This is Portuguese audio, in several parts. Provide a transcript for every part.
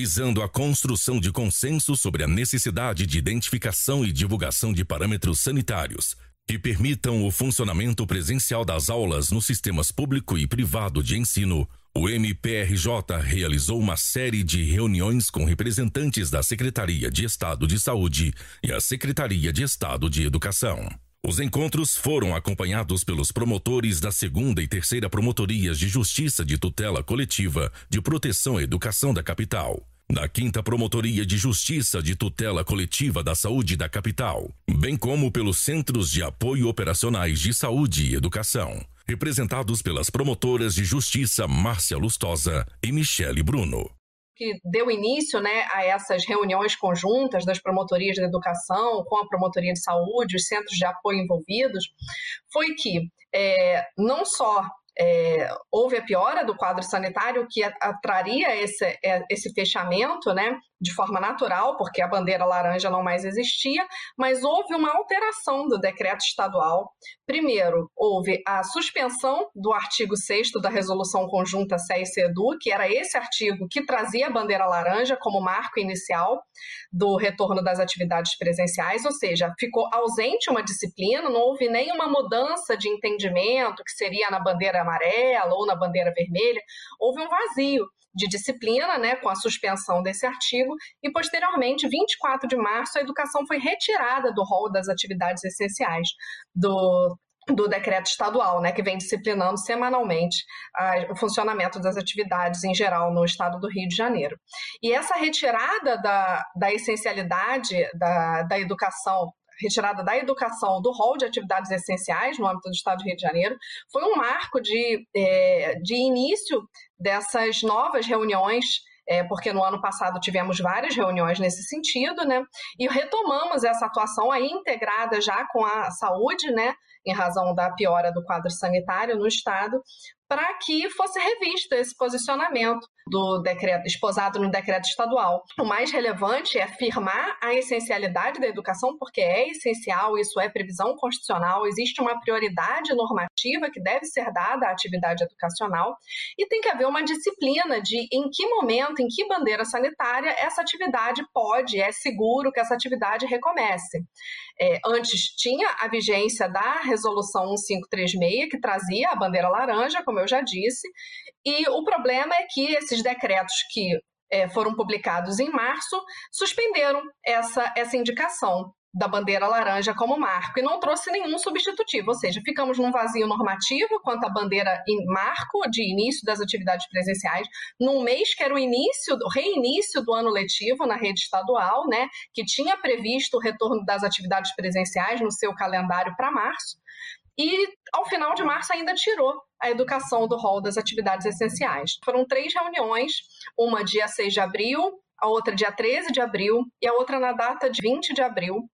visando a construção de consenso sobre a necessidade de identificação e divulgação de parâmetros sanitários que permitam o funcionamento presencial das aulas nos sistemas público e privado de ensino, o MPRJ realizou uma série de reuniões com representantes da Secretaria de Estado de Saúde e a Secretaria de Estado de Educação. Os encontros foram acompanhados pelos promotores da segunda e terceira promotorias de Justiça de Tutela Coletiva de Proteção à Educação da capital, da quinta Promotoria de Justiça de Tutela Coletiva da Saúde da capital, bem como pelos Centros de Apoio Operacionais de Saúde e Educação, representados pelas promotoras de Justiça Márcia Lustosa e Michele Bruno. Que deu início né, a essas reuniões conjuntas das promotorias de educação com a promotoria de saúde, os centros de apoio envolvidos, foi que é, não só é, houve a piora do quadro sanitário que atraria esse, é, esse fechamento, né, de forma natural, porque a bandeira laranja não mais existia, mas houve uma alteração do decreto estadual. Primeiro, houve a suspensão do artigo 6 da resolução conjunta SEI-CEDU, que era esse artigo que trazia a bandeira laranja como marco inicial do retorno das atividades presenciais, ou seja, ficou ausente uma disciplina, não houve nenhuma mudança de entendimento que seria na bandeira amarela ou na bandeira vermelha, houve um vazio de disciplina, né, com a suspensão desse artigo, e posteriormente, 24 de março, a educação foi retirada do rol das atividades essenciais do do decreto estadual, né, que vem disciplinando semanalmente o funcionamento das atividades em geral no estado do Rio de Janeiro. E essa retirada da, da essencialidade da, da educação retirada da educação do rol de atividades essenciais no âmbito do Estado do Rio de Janeiro, foi um marco de, é, de início dessas novas reuniões é, porque no ano passado tivemos várias reuniões nesse sentido, né? E retomamos essa atuação aí integrada já com a saúde, né? Em razão da piora do quadro sanitário no estado, para que fosse revisto esse posicionamento do decreto esposado no decreto estadual. O mais relevante é afirmar a essencialidade da educação, porque é essencial, isso é previsão constitucional, existe uma prioridade normativa que deve ser dada à atividade educacional e tem que haver uma disciplina de em que momento, em que bandeira sanitária essa atividade pode, é seguro que essa atividade recomece. É, antes tinha a vigência da resolução 1536, que trazia a bandeira laranja, como eu já disse, e o problema é que esses decretos que é, foram publicados em março suspenderam essa, essa indicação da bandeira laranja como marco e não trouxe nenhum substitutivo, ou seja, ficamos num vazio normativo quanto à bandeira em marco de início das atividades presenciais, num mês que era o início, o reinício do ano letivo na rede estadual, né, que tinha previsto o retorno das atividades presenciais no seu calendário para março, e ao final de março ainda tirou a educação do rol das atividades essenciais. Foram três reuniões, uma dia 6 de abril, a outra dia 13 de abril e a outra na data de 20 de abril,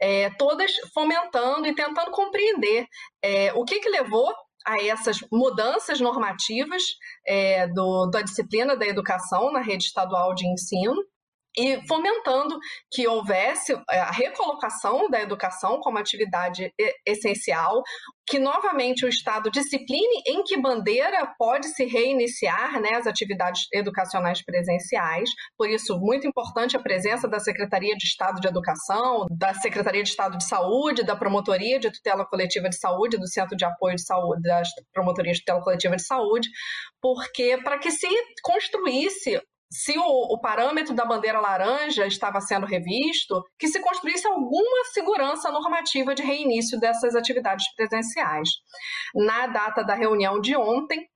é, todas fomentando e tentando compreender é, o que, que levou a essas mudanças normativas é, do, da disciplina da educação na rede estadual de ensino e fomentando que houvesse é, a recolocação da educação como atividade essencial, que novamente o Estado discipline em que bandeira pode se reiniciar né, as atividades educacionais presenciais. Por isso, muito importante a presença da Secretaria de Estado de Educação, da Secretaria de Estado de Saúde, da Promotoria de Tutela Coletiva de Saúde, do Centro de Apoio de Saúde, das Promotorias de Tutela Coletiva de Saúde, porque para que se construísse se o, o, parâmetro da bandeira laranja estava sendo revisto, que se construísse alguma segurança normativa de reinício dessas atividades presenciais. Na data da reunião de ontem,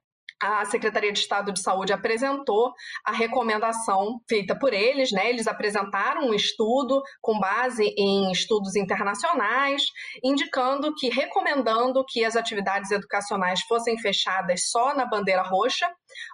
a Secretaria de Estado de Saúde apresentou a recomendação feita por eles, né? Eles apresentaram um estudo com base em estudos internacionais, indicando que recomendando que as atividades educacionais fossem fechadas só na bandeira roxa,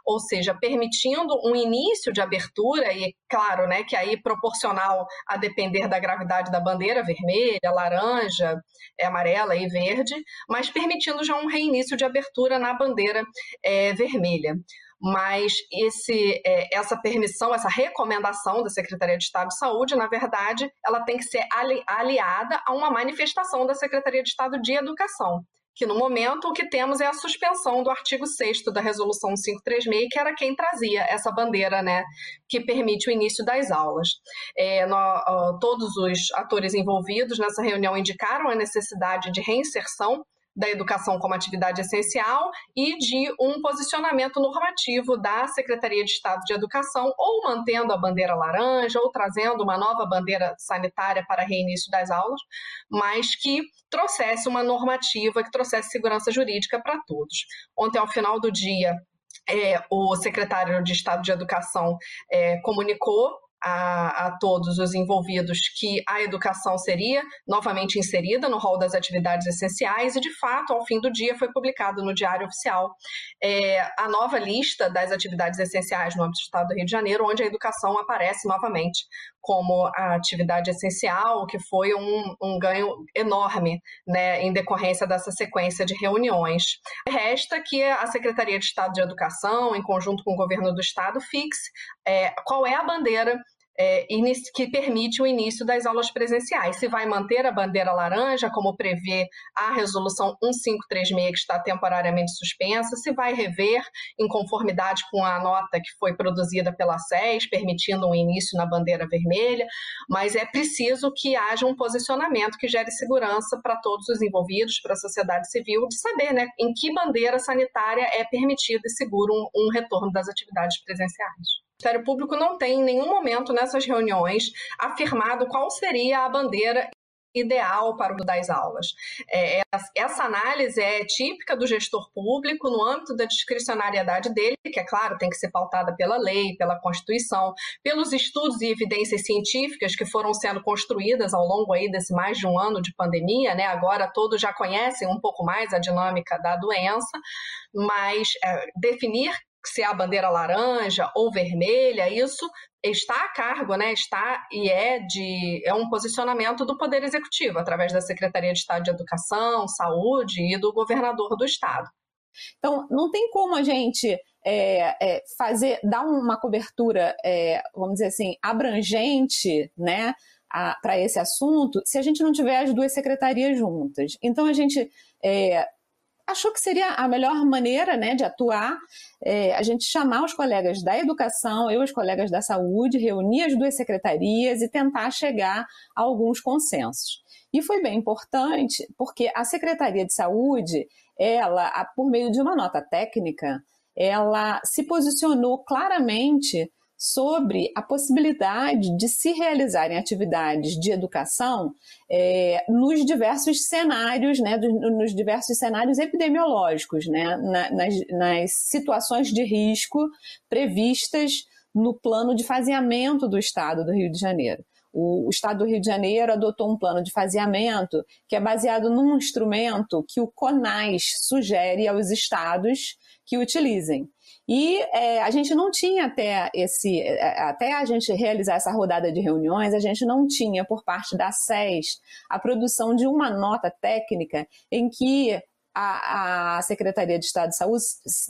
ou seja, permitindo um início de abertura e claro, né, que aí proporcional a depender da gravidade da bandeira vermelha, laranja, é amarela e verde, mas permitindo já um reinício de abertura na bandeira é, vermelha. Mas esse, é, essa permissão, essa recomendação da Secretaria de Estado de Saúde, na verdade, ela tem que ser ali, aliada a uma manifestação da Secretaria de Estado de Educação, que no momento o que temos é a suspensão do artigo 6 da Resolução 536, que era quem trazia essa bandeira, né, que permite o início das aulas. É, no, todos os atores envolvidos nessa reunião indicaram a necessidade de reinserção da educação como atividade essencial e de um posicionamento normativo da Secretaria de Estado de Educação, ou mantendo a bandeira laranja, ou trazendo uma nova bandeira sanitária para reinício das aulas, mas que trouxesse uma normativa, que trouxesse segurança jurídica para todos. Ontem, ao final do dia, é, o secretário de Estado de Educação é, comunicou a, a, todos os envolvidos que a educação seria novamente inserida no rol das atividades essenciais e, de fato, ao fim do dia foi publicado no Diário Oficial é, a nova lista das atividades essenciais no âmbito do Estado do Rio de Janeiro, onde a educação aparece novamente como a atividade essencial, que foi um, um ganho enorme né, em decorrência dessa sequência de reuniões. Resta que a Secretaria de Estado de Educação, em conjunto com o governo do Estado, fixe é, qual é a bandeira é, que permite o início das aulas presenciais. Se vai manter a bandeira laranja, como prevê a resolução 1536, que está temporariamente suspensa, se vai rever em conformidade com a nota que foi produzida pela SES, permitindo um início na bandeira vermelha, mas é preciso que haja um posicionamento que gere segurança para todos os envolvidos, para a sociedade civil, de saber né, em que bandeira sanitária é permitido e seguro um, um retorno das atividades presenciais. O Ministério Público não tem em nenhum momento nessas reuniões afirmado qual seria a bandeira ideal para o das aulas. É, essa análise é típica do gestor público no âmbito da discricionariedade dele, que é claro, tem que ser pautada pela lei, pela Constituição, pelos estudos e evidências científicas que foram sendo construídas ao longo aí desse mais de um ano de pandemia, né? Agora todos já conhecem um pouco mais a dinâmica da doença, mas é, definir se é a bandeira laranja ou vermelha, isso está a cargo, né? Está e é de é um posicionamento do Poder Executivo através da Secretaria de Estado de Educação, Saúde e do governador do estado. Então, não tem como a gente é, é, fazer, dar uma cobertura, é, vamos dizer assim, abrangente, né? Para esse assunto, se a gente não tiver as duas secretarias juntas. Então, a gente é, achou que seria a melhor maneira né, de atuar é, a gente chamar os colegas da educação, eu os colegas da saúde, reunir as duas secretarias e tentar chegar a alguns consensos. E foi bem importante porque a Secretaria de Saúde, ela, por meio de uma nota técnica, ela se posicionou claramente sobre a possibilidade de se realizarem atividades de educação é, nos diversos cenários, né, nos diversos cenários epidemiológicos, né, nas, nas situações de risco previstas no plano de faseamento do Estado do Rio de Janeiro. O, Estado do Rio de Janeiro adotou um plano de faseamento que é baseado num instrumento que o CONAS sugere aos estados que utilizem. E é, a gente não tinha até esse, é, até a gente realizar essa rodada de reuniões, a gente não tinha por parte da SES a produção de uma nota técnica em que a, a, Secretaria de Estado de Saúde,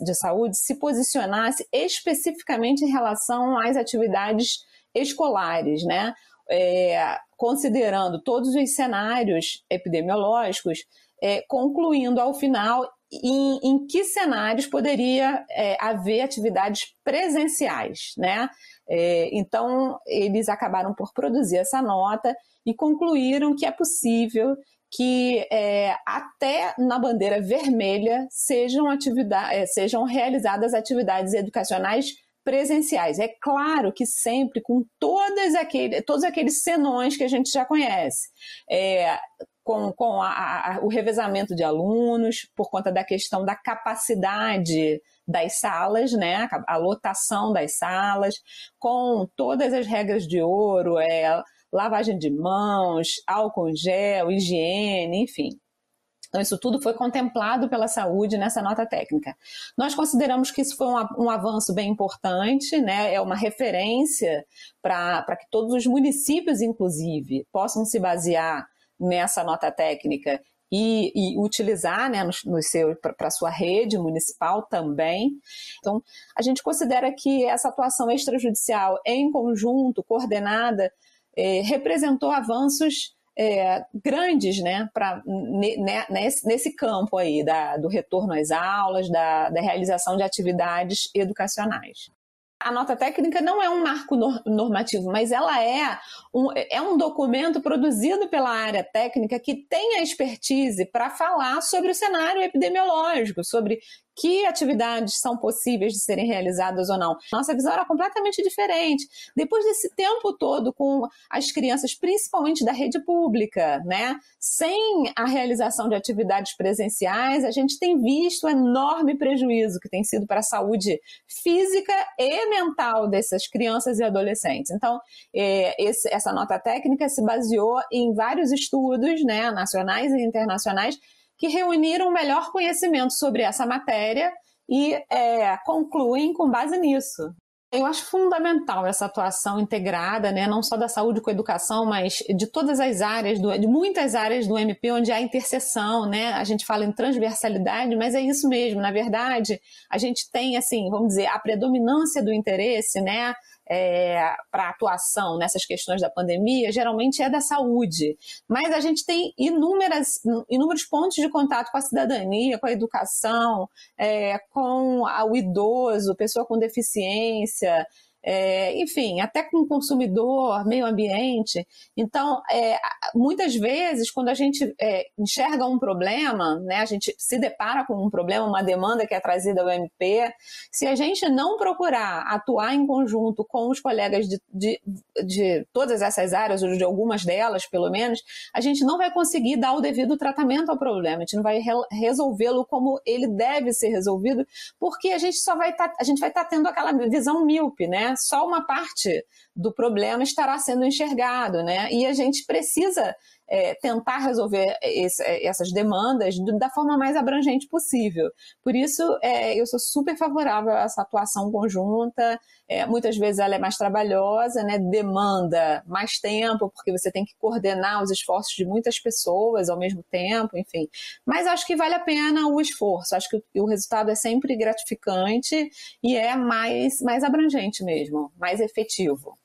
de Saúde se posicionasse especificamente em relação às atividades escolares, né? É, considerando todos os cenários epidemiológicos, é, concluindo ao final em, em que cenários poderia é, haver atividades presenciais, né? É, então, eles acabaram por produzir essa nota e concluíram que é possível que é, até na bandeira vermelha sejam, atividade, é, sejam realizadas atividades educacionais presenciais. É claro que sempre com todas aquele, todos aqueles senões que a gente já conhece. É, com, com a, a, o revezamento de alunos, por conta da questão da capacidade das salas, né, a, lotação das salas, com todas as regras de ouro, é, lavagem de mãos, álcool em gel, higiene, enfim. Então, isso tudo foi contemplado pela saúde nessa nota técnica. Nós consideramos que isso foi um, um avanço bem importante, né? é uma referência para que todos os municípios, inclusive, possam se basear nessa nota técnica e, e utilizar né, no, no para a sua rede municipal também. Então, a gente considera que essa atuação extrajudicial em conjunto, coordenada, eh, representou avanços é, grandes né, pra, nesse, nesse campo aí da, do retorno às aulas, da, da realização de atividades educacionais. A nota técnica não é um marco normativo, mas ela é um, é um documento produzido pela área técnica que tem a expertise para falar sobre o cenário epidemiológico, sobre que atividades são possíveis de serem realizadas ou não. Nossa visão era completamente diferente. Depois desse tempo todo com as crianças, principalmente da rede pública, né, sem a realização de atividades presenciais, a gente tem visto o enorme prejuízo que tem sido para a saúde física e mental dessas crianças e adolescentes. Então, é, essa nota técnica se baseou em vários estudos, né, nacionais e internacionais que reuniram o melhor conhecimento sobre essa matéria e é, concluem com base nisso. Eu acho fundamental essa atuação integrada, né, não só da saúde com a educação, mas de todas as áreas, do, de muitas áreas do MP onde há interseção, né? A gente fala em transversalidade, mas é isso mesmo. Na verdade, a gente tem, assim, vamos dizer, a predominância do interesse, né? É, para atuação nessas questões da pandemia geralmente é da saúde, mas a gente tem inúmeras, inúmeros pontos de contato com a cidadania, com a educação, é, com o idoso, pessoa com deficiência, é, enfim, até com o consumidor, meio ambiente. Então, é, muitas vezes, quando a gente é, enxerga um problema, né, a gente se depara com um problema, uma demanda que é trazida ao MP, se a gente não procurar atuar em conjunto com os colegas de, de, de todas essas áreas, ou de algumas delas, pelo menos, a gente não vai conseguir dar o devido tratamento ao problema, a gente não vai re resolvê-lo como ele deve ser resolvido, porque a gente só vai tá, a gente vai estar tá tendo aquela visão míope, né? Só uma parte do problema estará sendo enxergado, né? E a gente precisa é, tentar resolver esse, é, essas demandas da forma mais abrangente possível. Por isso, é, eu sou super favorável a essa atuação conjunta. É, muitas vezes ela é mais trabalhosa, né? demanda mais tempo, porque você tem que coordenar os esforços de muitas pessoas ao mesmo tempo, enfim. Mas acho que vale a pena o esforço. Acho que o resultado é sempre gratificante e é mais, mais abrangente mesmo, mais efetivo.